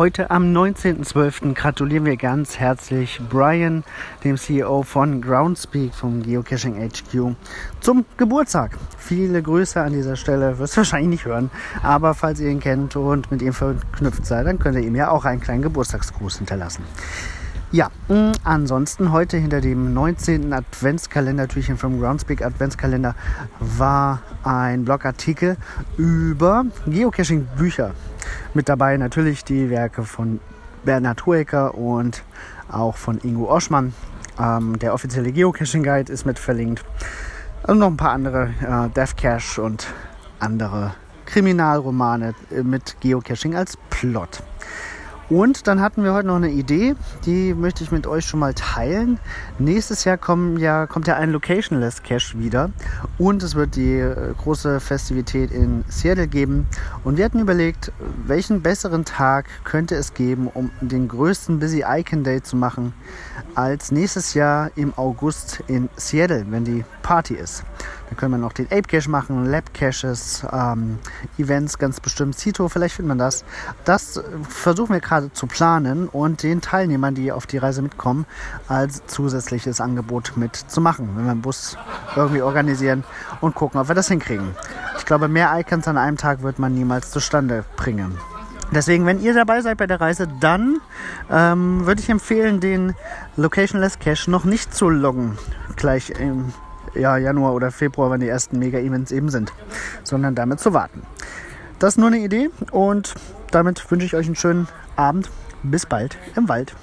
Heute am 19.12. gratulieren wir ganz herzlich Brian, dem CEO von Groundspeak vom Geocaching HQ, zum Geburtstag. Viele Grüße an dieser Stelle, wirst du wahrscheinlich nicht hören, aber falls ihr ihn kennt und mit ihm verknüpft seid, dann könnt ihr ihm ja auch einen kleinen Geburtstagsgruß hinterlassen. Ja, mh, ansonsten heute hinter dem 19. Adventskalender, Türchen vom Groundspeak Adventskalender, war ein Blogartikel über Geocaching-Bücher. Mit dabei natürlich die Werke von Bernhard Hoeker und auch von Ingo Oschmann. Ähm, der offizielle Geocaching Guide ist mit verlinkt. Und noch ein paar andere, äh, Death Cache und andere Kriminalromane mit Geocaching als Plot. Und dann hatten wir heute noch eine Idee, die möchte ich mit euch schon mal teilen. Nächstes Jahr kommen ja, kommt ja ein Locationless Cache wieder und es wird die äh, große Festivität in Seattle geben. Und wir hatten überlegt, welchen besseren Tag könnte es geben, um den größten Busy Icon Day zu machen, als nächstes Jahr im August in Seattle, wenn die Party ist. Da können wir noch den Ape Cache machen, Lab Caches, ähm, Events ganz bestimmt. Cito, vielleicht findet man das. Das versuchen wir gerade zu planen und den Teilnehmern, die auf die Reise mitkommen, als zusätzliches Angebot mitzumachen. Wenn wir einen Bus irgendwie organisieren und gucken, ob wir das hinkriegen. Ich glaube, mehr Icons an einem Tag wird man niemals zustande bringen. Deswegen, wenn ihr dabei seid bei der Reise, dann ähm, würde ich empfehlen, den Locationless Cache noch nicht zu loggen. Gleich im ja, Januar oder Februar, wenn die ersten Mega-Events eben sind, sondern damit zu warten. Das ist nur eine Idee und damit wünsche ich euch einen schönen Abend. Bis bald im Wald.